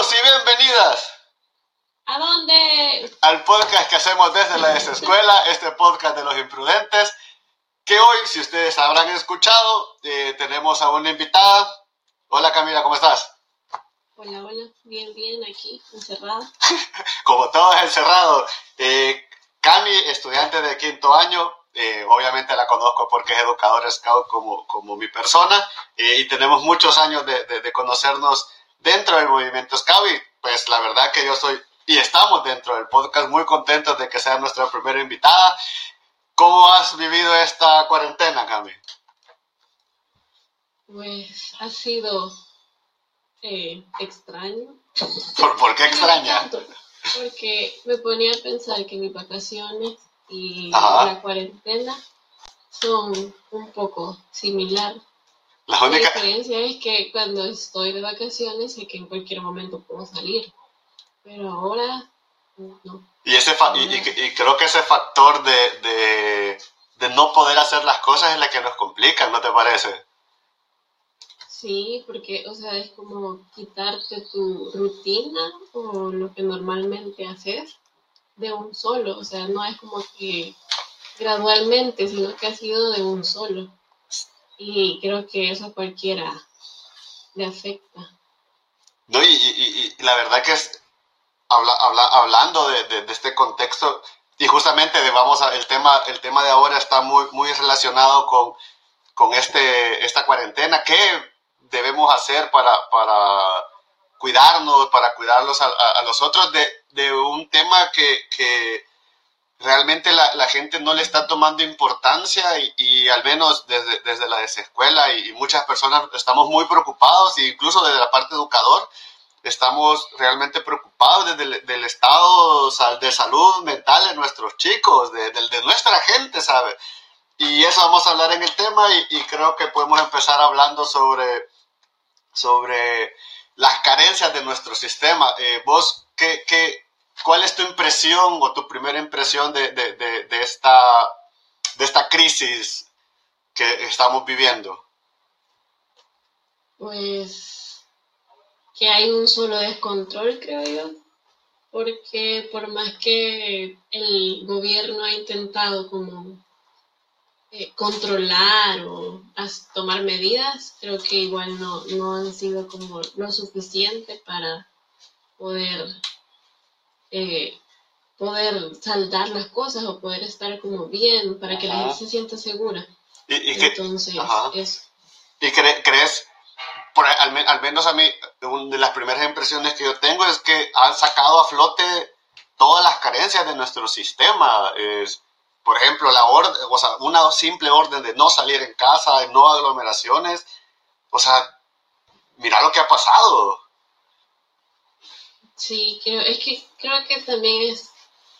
Bienvenidos y bienvenidas. ¿A dónde? Al podcast que hacemos desde la desescuela, este podcast de los imprudentes, que hoy, si ustedes habrán escuchado, eh, tenemos a una invitada. Hola Camila, ¿cómo estás? Hola, hola, bien, bien, aquí, encerrada. Como todos encerrados. Eh, Cami, estudiante de quinto año, eh, obviamente la conozco porque es educador scout como, como mi persona eh, y tenemos muchos años de, de, de, conocernos dentro del movimiento y pues la verdad que yo soy y estamos dentro del podcast muy contentos de que sea nuestra primera invitada. ¿Cómo has vivido esta cuarentena, Cami? Pues ha sido eh, extraño. ¿Por, ¿Por, qué extraña? Porque me ponía a pensar que mis vacaciones y Ajá. la cuarentena son un poco similar. La, única... la diferencia es que cuando estoy de vacaciones sé que en cualquier momento puedo salir, pero ahora no. Y, ese fa y, y, y, creo que ese factor de, de, de no poder hacer las cosas es la que nos complica, ¿no te parece? Sí, porque, o sea, es como quitarte tu rutina o lo que normalmente haces de un solo, o sea, no es como que gradualmente, sino que ha sido de un solo. Y creo que eso a cualquiera le afecta. No, y, y, y la verdad que es, habla, habla, hablando de, de, de, este contexto, y justamente de, vamos a, el, tema, el tema de ahora está muy, muy relacionado con, con este, esta cuarentena. ¿Qué debemos hacer para, para cuidarnos, para cuidarlos a, a, a los otros de, de, un tema que, que realmente la, la, gente no le está tomando importancia y, y al menos desde, desde la desescuela y, muchas personas estamos muy preocupados, e incluso desde la parte educador, estamos realmente preocupados desde el del estado de salud mental de nuestros chicos, de, de, nuestra gente, ¿sabe? Y eso vamos a hablar en el tema y, y creo que podemos empezar hablando sobre, sobre las carencias de nuestro sistema. Eh, ¿Vos qué, qué, cuál es tu impresión o tu primera impresión de, de, de, esta, de esta crisis que estamos viviendo? Pues que hay un solo descontrol, creo yo, porque por más que el gobierno ha intentado como eh, controlar o tomar medidas, creo que igual no, no han sido como lo suficiente para poder eh, poder saldar las cosas o poder estar como bien para que la gente se sienta segura. ¿Y, y Entonces, que, eso. ¿Y cre crees, por, al, al, menos a mí, una de las primeras impresiones que yo tengo es que han sacado a flote todas las carencias de nuestro sistema? Es, por ejemplo, la orden, o sea, una simple orden de no salir en casa, de no aglomeraciones, o sea, mira lo que ha pasado. Sí, creo, es que creo que también es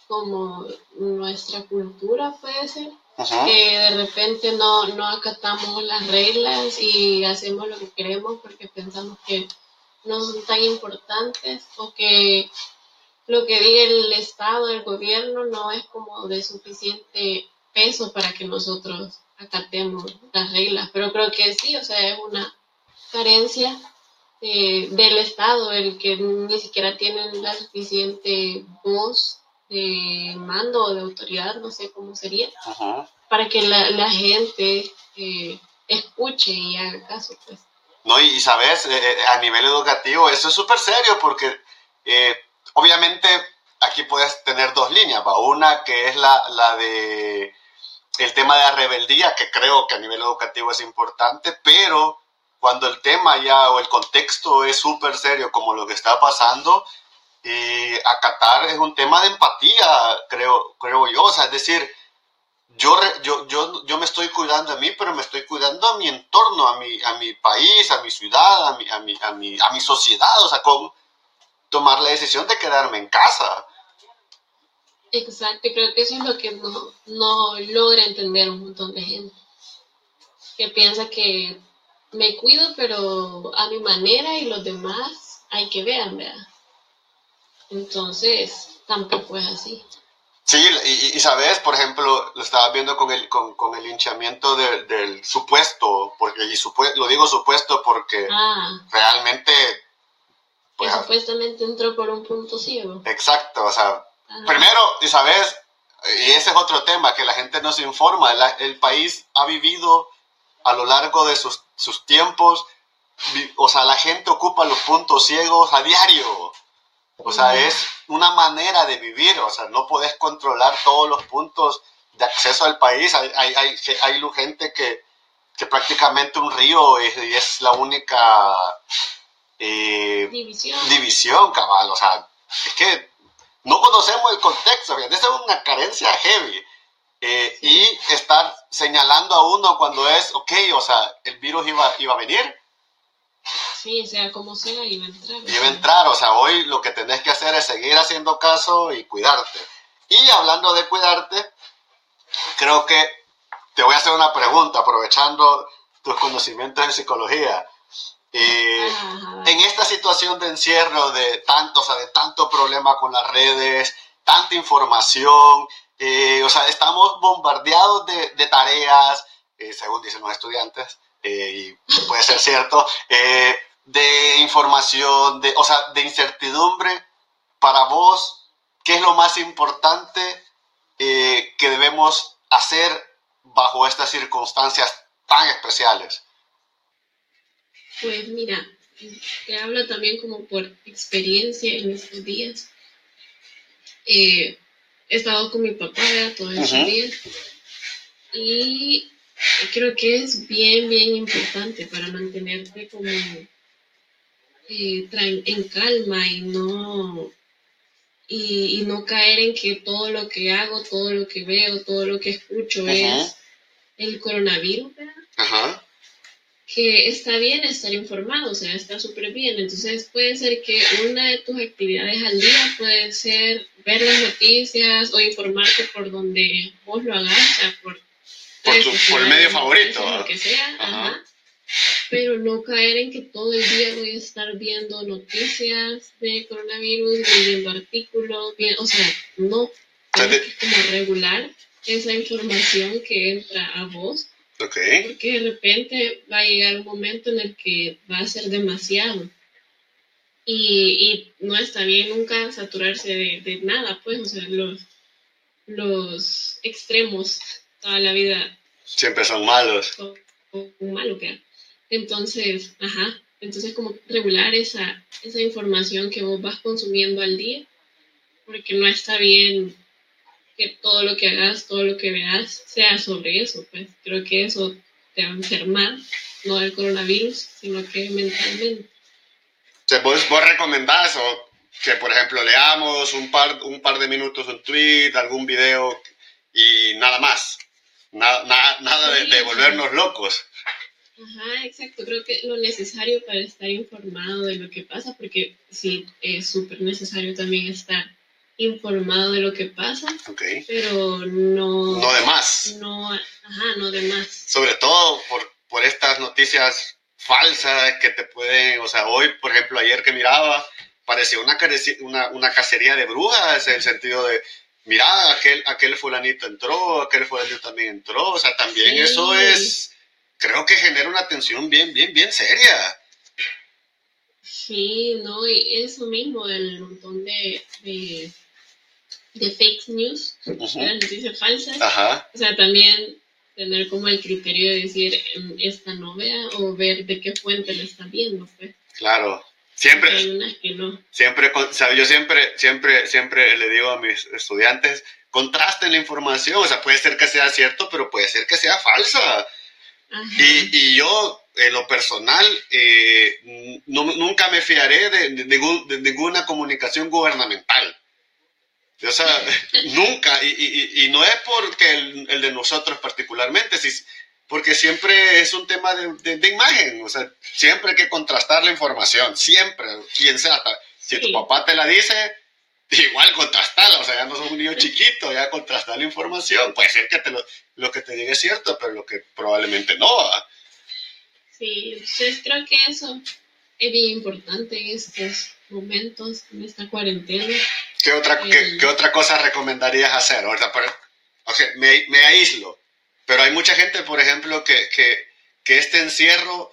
como nuestra cultura, puede ser, Ajá. que de repente no, no acatamos las reglas y hacemos lo que queremos porque pensamos que no son tan importantes o que lo que diga el Estado, el gobierno, no es como de suficiente peso para que nosotros acatemos las reglas. Pero creo que sí, o sea, es una carencia eh, del Estado, el que ni siquiera tienen la suficiente voz de mando o de autoridad, no sé cómo sería, Ajá. para que la, la gente eh, escuche y haga caso, pues. No, y sabes, eh, a nivel educativo, eso es súper serio porque obviamente aquí puedes tener dos líneas, ¿va? una que es la, la de el tema de la rebeldía, que creo que a nivel educativo es importante, pero cuando el tema ya o el contexto es súper serio como lo que está pasando, y acatar es un tema de empatía, creo, creo yo, o sea, es decir, yo, yo, yo, yo me estoy cuidando a mí, pero me estoy cuidando a mi entorno, a mi, a mi país, a mi ciudad, a mi, a mi, a mi, a mi sociedad, o sea, con tomar la decisión de quedarme en casa. Exacto, creo que eso es lo que no, no logra entender un montón de gente, que piensa que me cuido, pero a mi manera y los demás hay que ver, ¿verdad? Entonces, tampoco es así. Sí, y, y, sabes, por ejemplo, lo estaba viendo con el, con, con el hinchamiento de, del supuesto, porque y supue, lo digo supuesto porque ah. realmente Pues, supuestamente entró por un punto ciego. Exacto, o sea, primero, y sabes, y ese es otro tema, que la gente no se informa, el país ha vivido a lo largo de sus, sus tiempos, o sea, la gente ocupa los puntos ciegos a diario. O sea, es una manera de vivir, o sea, no puedes controlar todos los puntos de acceso al país. Hay, hay, hay, hay gente que, que prácticamente un río es, es la única eh, división. división, cabal. O sea, es que no conocemos el contexto, esa es una carencia heavy. Eh, y estar señalando a uno cuando es, ok, o sea, el virus iba, iba a venir, Sí, sea como sea, iba a entrar. Iba a entrar, o sea, hoy lo que tenés que hacer es seguir haciendo caso y cuidarte. Y hablando de cuidarte, creo que te voy a hacer una pregunta, aprovechando tus conocimientos en psicología. Eh, en esta situación de encierro, de tanto, o sea, de tanto problema con las redes, tanta información, eh, o sea, estamos bombardeados de, tareas, eh, según dicen los estudiantes, y puede ser cierto, de información, de, o sea, de incertidumbre, para vos, ¿qué es lo más importante eh, que debemos hacer bajo estas circunstancias tan especiales? Pues mira, te hablo también como por experiencia en estos días. Eh, he estado con mi papá todos estos días y creo que es bien, bien importante para mantenerte como eh, en calma y no, y, no caer en que todo lo que hago, todo lo que veo, todo lo que escucho es el coronavirus, Que está bien estar informado, o sea, está súper bien. Entonces puede ser que una de tus actividades al día puede ser ver las noticias o informarte por donde vos lo hagas, o sea, por, por, el medio favorito. Lo que sea, ajá pero no caer en que todo el día voy a estar viendo noticias de coronavirus, leyendo artículos, o sea, no, como regular esa información que entra a vos, porque de repente va a llegar un momento en el que va a ser demasiado. Y, no está bien nunca saturarse de, nada, pues, o sea, los, los extremos toda la vida. Siempre son malos. Son, son malos, ¿qué? Entonces, ajá, entonces como regular esa, esa información que vos vas consumiendo al día, porque no está bien que todo lo que hagas, todo lo que veas sea sobre eso, pues creo que eso te va a enfermar, no del coronavirus, sino que mentalmente. ¿Vos, vos recomendás o que, por ejemplo, leamos un par, un par de minutos un tweet, algún video y nada más? Nada, nada, de volvernos locos. Ajá, exacto. Creo que lo necesario para estar informado de lo que pasa, porque sí, es súper necesario también estar informado de lo que pasa, pero no... No de más. No, ajá, no de más. Sobre todo por, por estas noticias falsas que te pueden, o sea, hoy, por ejemplo, ayer que miraba, parecía una, una, una cacería de brujas, en el sentido de, mira, aquel, aquel fulanito entró, aquel fulanito también entró, o sea, también eso es creo que genera una tensión bien, bien, bien seria. Sí, no, y eso mismo, el montón de, de, fake news, noticias falsas. O sea, también tener como el criterio de decir, em, esta no vea o ver de qué fuente lo está viendo, pues. Claro. Siempre, hay unas que no. siempre, o sea, yo siempre, siempre, siempre le digo a mis estudiantes, contrasten la información, o sea, puede ser que sea cierto, pero puede ser que sea falsa. Y, y, yo, en lo personal, eh, nunca me fiaré de, de, ninguna comunicación gubernamental. O sea, nunca. Y, y, y, no es porque el, el, de nosotros particularmente, porque siempre es un tema de, de, imagen. O sea, siempre hay que contrastar la información. Siempre, quien sea. Si tu papá te la dice, igual contrastarla, o sea, ya no sos un niño chiquito, ya contrastar la información, puede ser que te lo, lo que te diga es cierto, pero lo que probablemente no. va Sí, entonces creo que eso es bien importante en estos momentos, en esta cuarentena. ¿Qué otra, ¿qué, eh, otra cosa recomendarías hacer? Ahorita, okay, me, me, aíslo, pero hay mucha gente, por ejemplo, que, que, que este encierro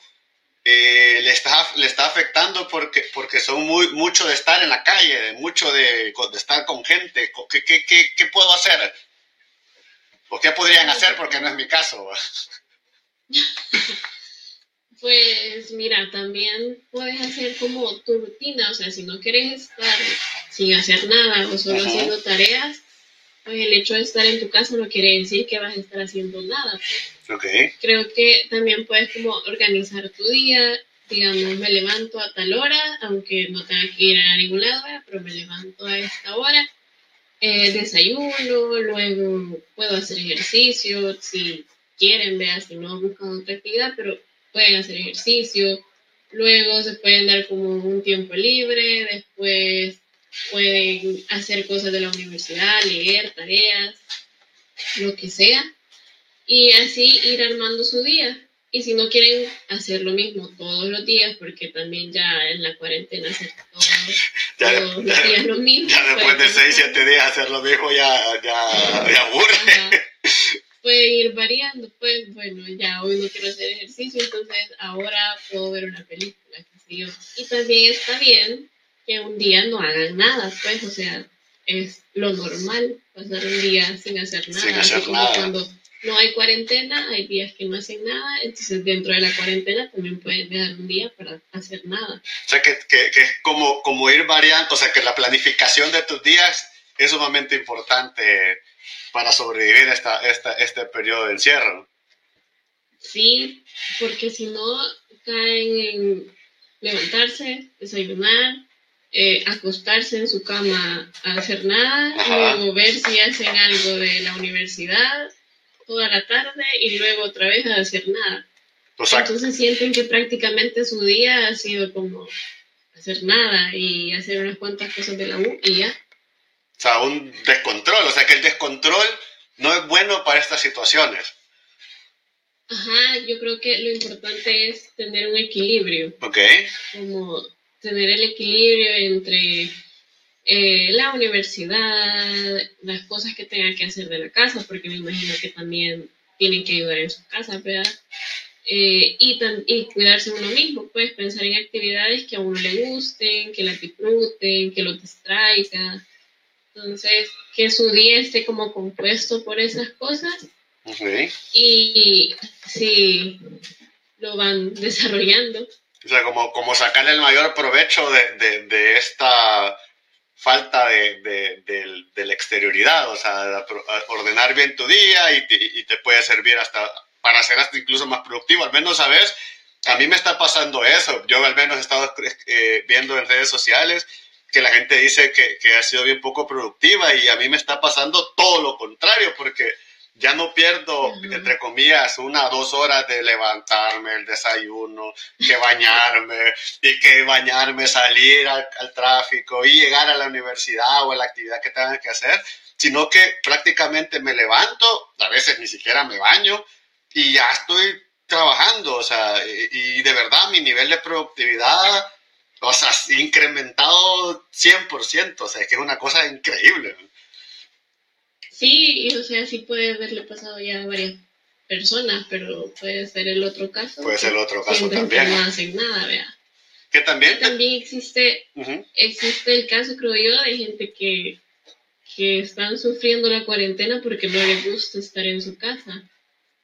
eh, le, está, le está afectando porque, porque son muy, mucho de estar en la calle, mucho de, de estar con gente. ¿Qué, qué, qué, qué puedo hacer? ¿O qué podrían hacer? Porque no es mi caso. Pues mira, también puedes hacer como tu rutina, o sea, si no quieres estar sin hacer nada o solo haciendo tareas, pues el hecho de estar en tu casa no quiere decir que vas a estar haciendo nada. Pues. Creo que también puedes como organizar tu día, digamos, me levanto a tal hora, aunque no tenga que ir a ningún lado, pero me levanto a esta hora, eh, desayuno, luego puedo hacer ejercicio, si quieren, vea, si no buscan otra actividad, pero pueden hacer ejercicio, luego se pueden dar como un tiempo libre, después pueden hacer cosas de la universidad, leer, tareas, lo que sea, y así ir armando su día. Y si no quieren hacer lo mismo todos los días, porque también ya en la cuarentena hacer todos, los días lo mismo. Ya después pues, de 6, 7 días hacer lo mismo ya, ya, ya aburre. Puede ir variando, pues bueno, ya hoy no quiero hacer ejercicio, entonces ahora puedo ver una película, Y también está bien que un día no hagan nada, pues, o sea, es lo normal pasar un día sin hacer nada. Sin hacer nada. cuando no hay cuarentena, hay días que no hacen nada, entonces dentro de la cuarentena también pueden dejar un día para hacer nada. O sea, que, que, que es como, como ir variando, o sea, que la planificación de tus días es sumamente importante para sobrevivir esta, esta, este periodo de encierro. Sí, porque si no caen en levantarse, desayunar, eh, acostarse en su cama a hacer nada, luego ver si hacen algo de la universidad toda la tarde y luego otra vez a hacer nada. Entonces sienten que prácticamente su día ha sido como hacer nada y hacer unas cuantas cosas de la U y ya. O sea, un descontrol. O sea, que el descontrol no es bueno para estas situaciones. Ajá, yo creo que lo importante es tener un equilibrio. Ok. Como tener el equilibrio entre eh, la universidad, las cosas que tengan que hacer de la casa, porque me imagino que también tienen que ayudar en su casa, ¿verdad? Eh, y, y cuidarse uno mismo, pues pensar en actividades que a uno le gusten, que la disfruten, que lo distraigan entonces, que su día esté como compuesto por esas cosas. Y, si lo van desarrollando. O sea, como, como sacarle el mayor provecho de, esta falta de, la exterioridad, o sea, ordenar bien tu día y te, puede servir hasta para ser hasta incluso más productivo. Al menos, ¿sabes? A mí me está pasando eso. Yo al menos he estado eh, viendo en redes sociales que la gente dice que, que, ha sido bien poco productiva y a mí me está pasando todo lo contrario porque ya no pierdo, entre comillas, una o dos horas de levantarme, el desayuno, que bañarme y que bañarme, salir al, tráfico y llegar a la universidad o a la actividad que tenga que hacer, sino que prácticamente me levanto, a veces ni siquiera me baño y ya estoy trabajando, o sea, y, y de verdad mi nivel de productividad o sea, incrementado 100%, o sea, que es una cosa increíble. Sí, y o sea, sí puede haberle pasado ya a varias personas, pero puede ser el otro caso. Puede ser el otro caso también. no hacen nada, vea. Que también. también existe, existe el caso, creo yo, de gente que, que están sufriendo la cuarentena porque no les gusta estar en su casa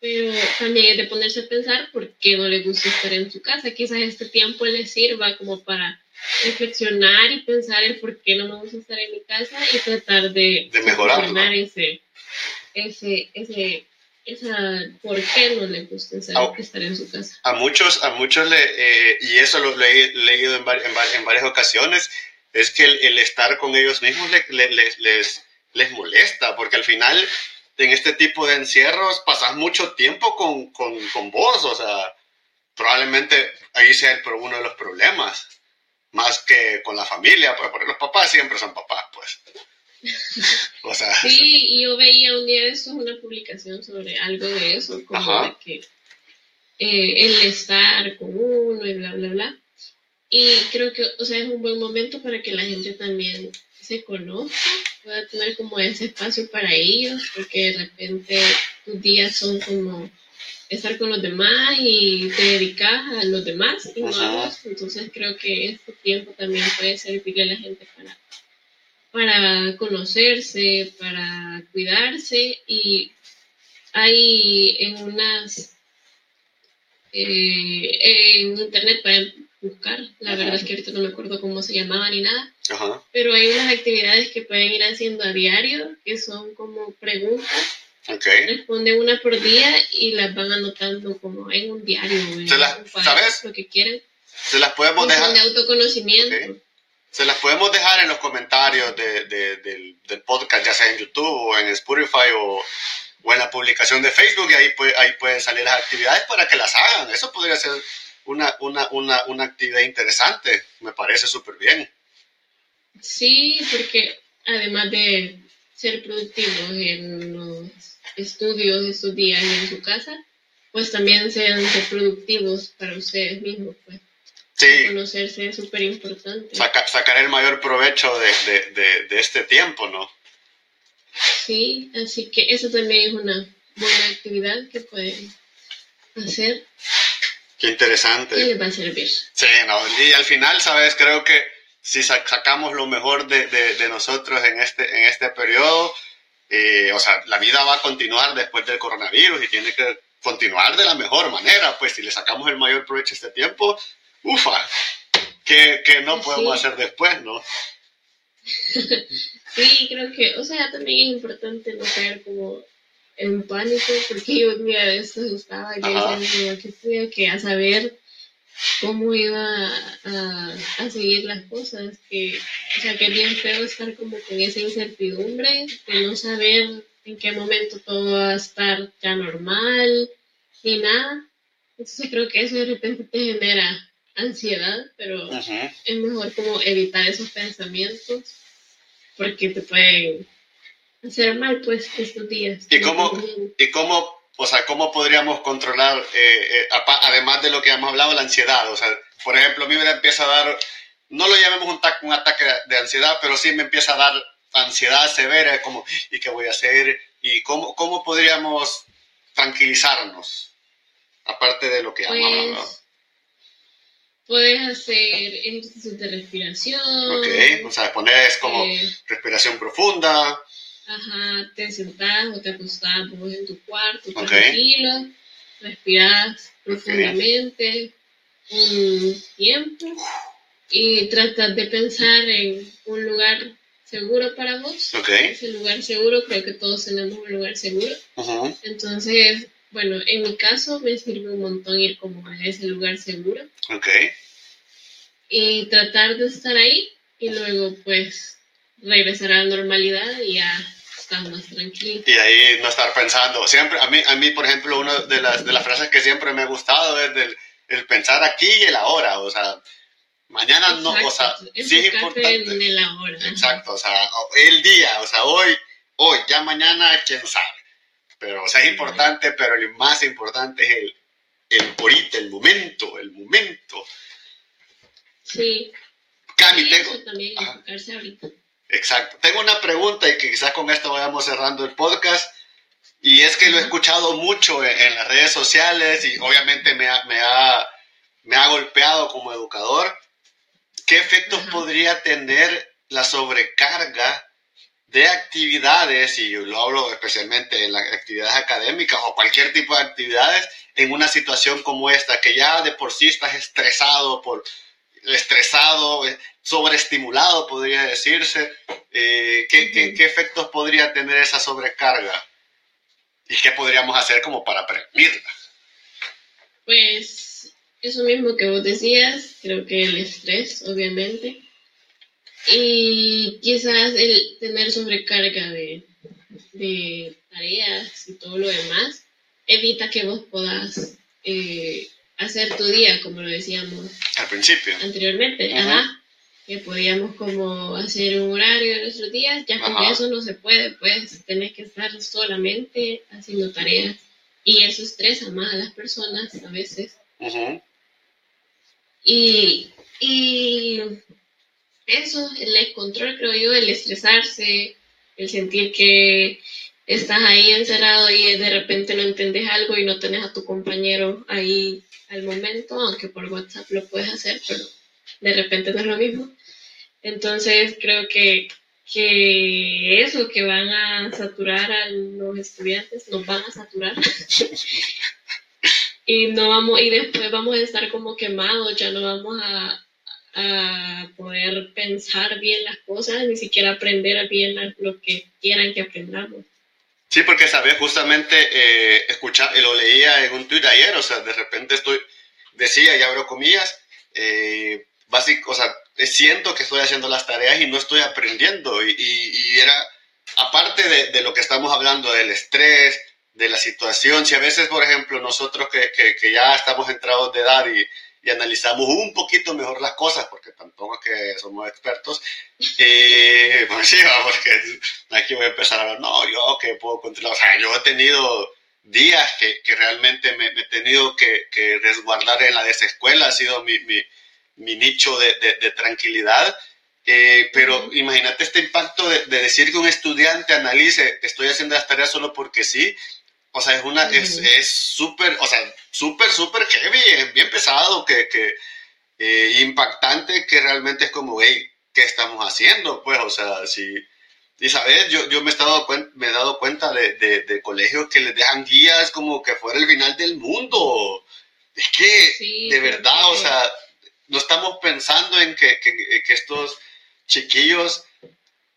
pero también es de ponerse a pensar por qué no le gusta estar en su casa. Quizás este tiempo le sirva como para reflexionar y pensar el por qué no me gusta estar en mi casa y tratar de, de mejorar ese, ese, ese, esa por qué no le gusta estar en su casa. A muchos, a muchos le, eh, y eso lo, he leído en, en, varias ocasiones, es que el, estar con ellos mismos les, les, les molesta, porque al final en este tipo de encierros pasas mucho tiempo con, con, con vos, o sea, probablemente ahí sea el, uno de los problemas, más que con la familia, pues porque los papás siempre son papás, pues. O sea, sí, y yo veía un día de eso una publicación sobre algo de eso, como de que eh, el estar con uno y bla, bla, bla. Y creo que, o sea, es un buen momento para que la gente también se conozca, pueda tener como ese espacio para ellos, porque de repente tus días son como estar con los demás y te dedicas a los demás y no a vos. Entonces creo que este tiempo también puede servirle a la gente para, para conocerse, para cuidarse. Y hay en unas eh, en internet pueden buscar, la verdad es que ahorita no me acuerdo cómo se llamaba ni nada, pero hay unas actividades que pueden ir haciendo a diario que son como preguntas Okay. Responde una por día y las van anotando como en un diario. ¿Se las, ¿Sabes? Lo que quieren. Se las podemos dejar. de autoconocimiento. Se las podemos dejar en los comentarios de, del, del, podcast, ya sea en YouTube o en Spotify o, o en la publicación de Facebook, y ahí, puede, ahí pueden salir las actividades para que las hagan. Eso podría ser una, una, una, una actividad interesante. Me parece súper bien. Sí, porque además de ser productivos en estudios estos días en su casa, pues también sean productivos para ustedes mismos, pues. Sí. Conocerse es súper importante. sacar el mayor provecho de, de, de, este tiempo, ¿no? Sí, así que eso también es una buena actividad que pueden hacer. Qué interesante. Y les va a servir. Sí, no, y al final, ¿sabes? Creo que si sacamos lo mejor de, de, nosotros en este, en este periodo, eh, o sea, la vida va a continuar después del coronavirus y tiene que continuar de la mejor manera, pues si le sacamos el mayor provecho a este tiempo, ufa, que, que no podemos hacer después, ¿no? sí, creo que, o sea, también es importante no caer como en pánico, porque yo un día de estos estaba y decía que a saber cómo iba a, a, seguir las cosas, que, o sea, que es bien feo estar como con esa incertidumbre de no saber en qué momento todo va a estar ya normal, ni nada. Entonces creo que eso de repente te genera ansiedad, pero es mejor como evitar esos pensamientos porque te pueden hacer mal pues estos días. ¿Y cómo, ¿y cómo o sea, ¿cómo podríamos controlar, eh, eh, además de lo que hemos hablado, la ansiedad? O sea, por ejemplo, a mí me empieza a dar, no lo llamemos un, un ataque de ansiedad, pero sí me empieza a dar ansiedad severa, como, ¿y qué voy a hacer? ¿Y cómo, cómo podríamos tranquilizarnos? Aparte de lo que hemos pues, hablado. Puedes hacer ejercicios de respiración. Ok, o sea, pones como eh, respiración profunda. Ajá, te sentás o te acostás vos en tu cuarto, tranquilo, respiras profundamente un tiempo y tratas de pensar en un lugar seguro para vos. Ese lugar seguro, creo que todos tenemos un lugar seguro. Entonces, bueno, en mi caso me sirve un montón ir como a ese lugar seguro. Y tratar de estar ahí y luego pues regresar a la normalidad y ya estar más tranquilo. Y ahí no estar pensando. Siempre, a mí, a mí por ejemplo, una de las, de las frases que siempre me ha gustado es del, el pensar aquí y el ahora. O sea, mañana no, o sea, sí es importante. En el ahora. Exacto, o sea, el día, o sea, hoy, hoy, ya mañana, quién sabe. Pero, o sea, es importante, pero lo más importante es el, el ahorita, el momento, el momento. Sí. Cami, tengo... también enfocarse ahorita. Exacto. Tengo una pregunta y que quizás con esto vayamos cerrando el podcast. Y es que lo he escuchado mucho en, las redes sociales y obviamente me ha, me ha, me ha golpeado como educador. ¿Qué efectos podría tener la sobrecarga de actividades, y yo lo hablo especialmente en las actividades académicas o cualquier tipo de actividades, en una situación como esta, que ya de por sí estás estresado por estresado, eh, sobreestimulado, podría decirse. Eh, ¿qué, qué, efectos podría tener esa sobrecarga? ¿Y qué podríamos hacer como para prevenirla? Pues eso mismo que vos decías, creo que el estrés, obviamente. Y quizás el tener sobrecarga de, de tareas y todo lo demás evita que vos puedas eh, hacer tu día, como lo decíamos al principio. Anteriormente, ajá. Que podíamos como hacer un horario de nuestros días, ya con eso no se puede, pues tenés que estar solamente haciendo tareas. Y eso estresa más a las personas a veces. y, y eso, el control, creo yo, el estresarse, el sentir que estás ahí encerrado y de repente no entendés algo y no tenés a tu compañero ahí al momento, aunque por WhatsApp lo puedes hacer, pero de repente no es lo mismo. Entonces creo que, que eso, que van a saturar a los estudiantes, nos van a saturar. y no vamos, y después vamos a estar como quemados, ya no vamos a, a poder pensar bien las cosas, ni siquiera aprender bien lo que quieran que aprendamos. Sí, porque, ¿sabes? Justamente eh, escucha, lo leía en un tuit ayer, o sea, de repente estoy, decía, y abro comillas, eh, o sea, siento que estoy haciendo las tareas y no estoy aprendiendo. Y, era, aparte de, lo que estamos hablando, del estrés, de la situación, si a veces, por ejemplo, nosotros que, que ya estamos entrados de edad y, y analizamos un poquito mejor las cosas, porque tampoco es que somos expertos. Eh, pues sí, porque aquí voy a empezar a ver, no, yo que puedo controlar, o sea, yo he tenido días que, que realmente me, he tenido que, que, resguardar en la desescuela, ha sido mi, mi, mi nicho de, de, tranquilidad. Eh, pero imagínate este impacto de, de, decir que un estudiante analice, estoy haciendo las tareas solo porque sí, o sea, es una, es súper, o sea, súper, súper heavy, bien pesado, que, que eh, impactante, que realmente es como, hey, ¿qué estamos haciendo? Pues, o sea, si, y sabes, yo, yo me, he dado me he dado cuenta de, de, colegios que les dejan guías como que fuera el final del mundo. Es que, de verdad, o sea, no estamos pensando en que, que, que estos chiquillos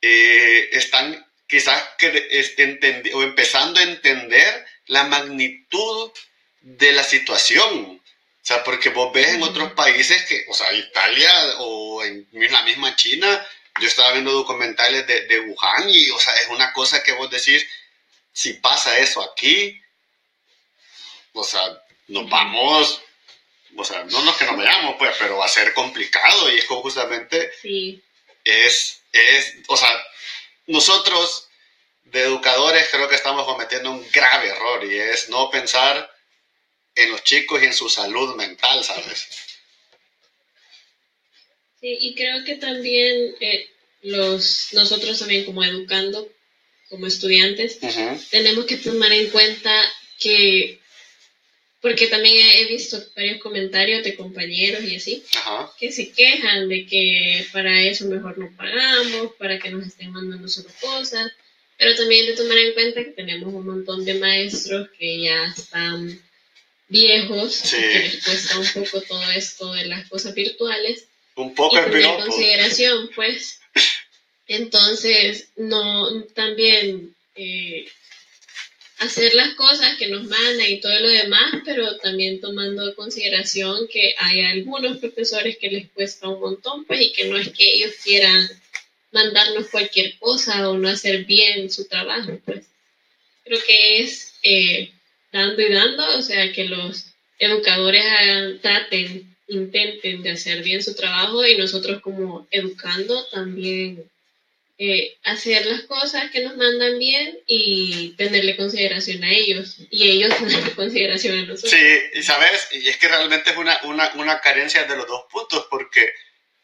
eh, están quizás que, o empezando a entender la magnitud de la situación. O sea, porque vos ves en otros países que, o sea, Italia o en la misma China, yo estaba viendo documentales de, de Wuhan y, o sea, es una cosa que vos decís, si pasa eso aquí, o sea, nos vamos, o sea, no nos que nos veamos, pues, pero va a ser complicado y es como justamente, sí. es, es, o sea, nosotros de educadores creo que estamos cometiendo un grave error y es no pensar en los chicos y en su salud mental, ¿sabes? Sí, y creo que también eh, los, nosotros también como educando, como estudiantes, tenemos que tomar en cuenta que, porque también he visto varios comentarios de compañeros y así, que se quejan de que para eso mejor no pagamos, para que nos estén mandando solo cosas, pero también hay que tomar en cuenta que tenemos un montón de maestros que ya están viejos, que les cuesta un poco todo esto de las cosas virtuales. Un poco en consideración, pues. Entonces, no, también eh, hacer las cosas que nos mandan y todo lo demás, pero también tomando en consideración que hay algunos profesores que les cuesta un montón, pues, y que no es que ellos quieran mandarnos cualquier cosa o no hacer bien su trabajo, pues. Creo que es eh, dando y dando, o sea, que los educadores traten, intenten de hacer bien su trabajo y nosotros como educando también eh, hacer las cosas que nos mandan bien y tenerle consideración a ellos y ellos tenerle consideración a nosotros. Sí, y sabes, y es que realmente es una, una, una carencia de los dos puntos porque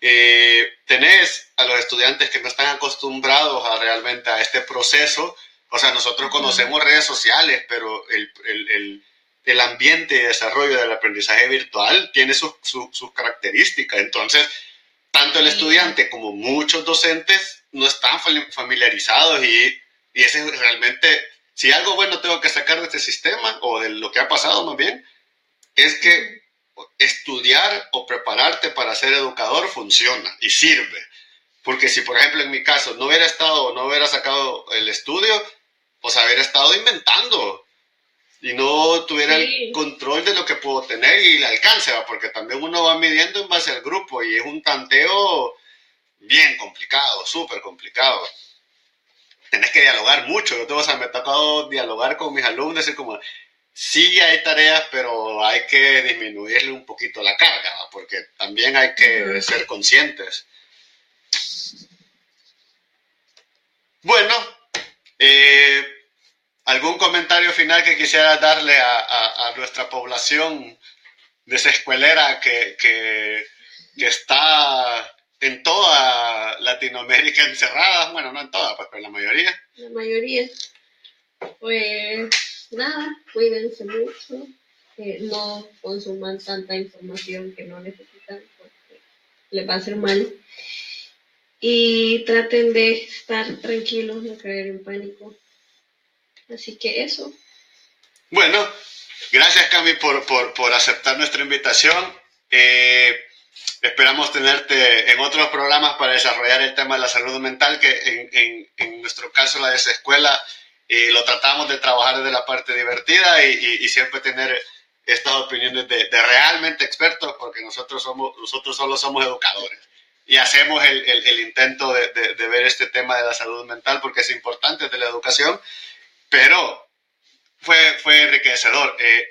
eh, tenés a los estudiantes que no están acostumbrados a realmente a este proceso. O sea, nosotros conocemos redes sociales, pero el, el, el, ambiente de desarrollo del aprendizaje virtual tiene sus características. Entonces, tanto el estudiante como muchos docentes no están familiarizados y, y ese es realmente, si algo bueno tengo que sacar de este sistema o de lo que ha pasado más bien, es que estudiar o prepararte para ser educador funciona y sirve. Porque si, por ejemplo, en mi caso no hubiera estado, no hubiera sacado el estudio, pues haber estado inventando y no tuviera el control de lo que puedo tener y el alcance, porque también uno va midiendo en base al grupo y es un tanteo bien complicado, súper complicado. Tenés que dialogar mucho. Yo tengo, o me ha tocado dialogar con mis alumnos y como, sí hay tareas, pero hay que disminuirle un poquito la carga, porque también hay que ser conscientes. Bueno, eh, ¿algún comentario final que quisiera darle a, nuestra población desescuelera que, que, que está Latinoamérica encerrada? Bueno, no en toda, pues, pero en la mayoría. La mayoría. Pues nada, cuídense mucho, no consuman tanta información que no necesitan porque les va a hacer mal. Y traten de estar tranquilos, no caer en pánico. Así que eso. Bueno, gracias Cami por, por, aceptar nuestra invitación. Eh, esperamos tenerte en otros programas para desarrollar el tema de la salud mental, que en, en, en nuestro caso la desescuela y lo tratamos de trabajar desde la parte divertida y, siempre tener estas opiniones de, realmente expertos, porque nosotros, somos, nosotros solo somos educadores y hacemos el, el, intento de, de, ver este tema de la salud mental porque es importante de la educación, pero fue, fue enriquecedor. Eh,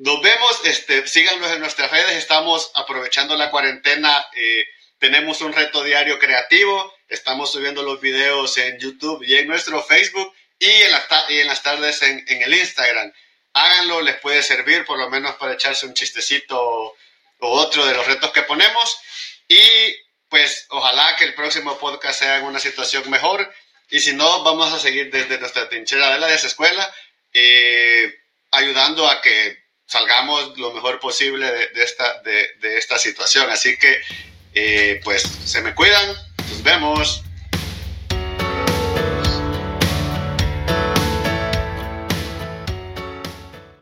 nos vemos, este, síganos en nuestras redes, estamos aprovechando la cuarentena, eh, tenemos un reto diario creativo, estamos subiendo los videos en YouTube y en nuestro Facebook y en, y en las tardes en, en, el Instagram. Háganlo, les puede servir por lo menos para echarse un chistecito o, otro de los retos que ponemos. Y pues ojalá que el próximo podcast sea en una situación mejor. Y si no, vamos a seguir desde nuestra trinchera de la desescuela, eh, ayudando a que salgamos lo mejor posible de, esta, de, esta situación. Así que, eh, pues, se me cuidan. Nos vemos.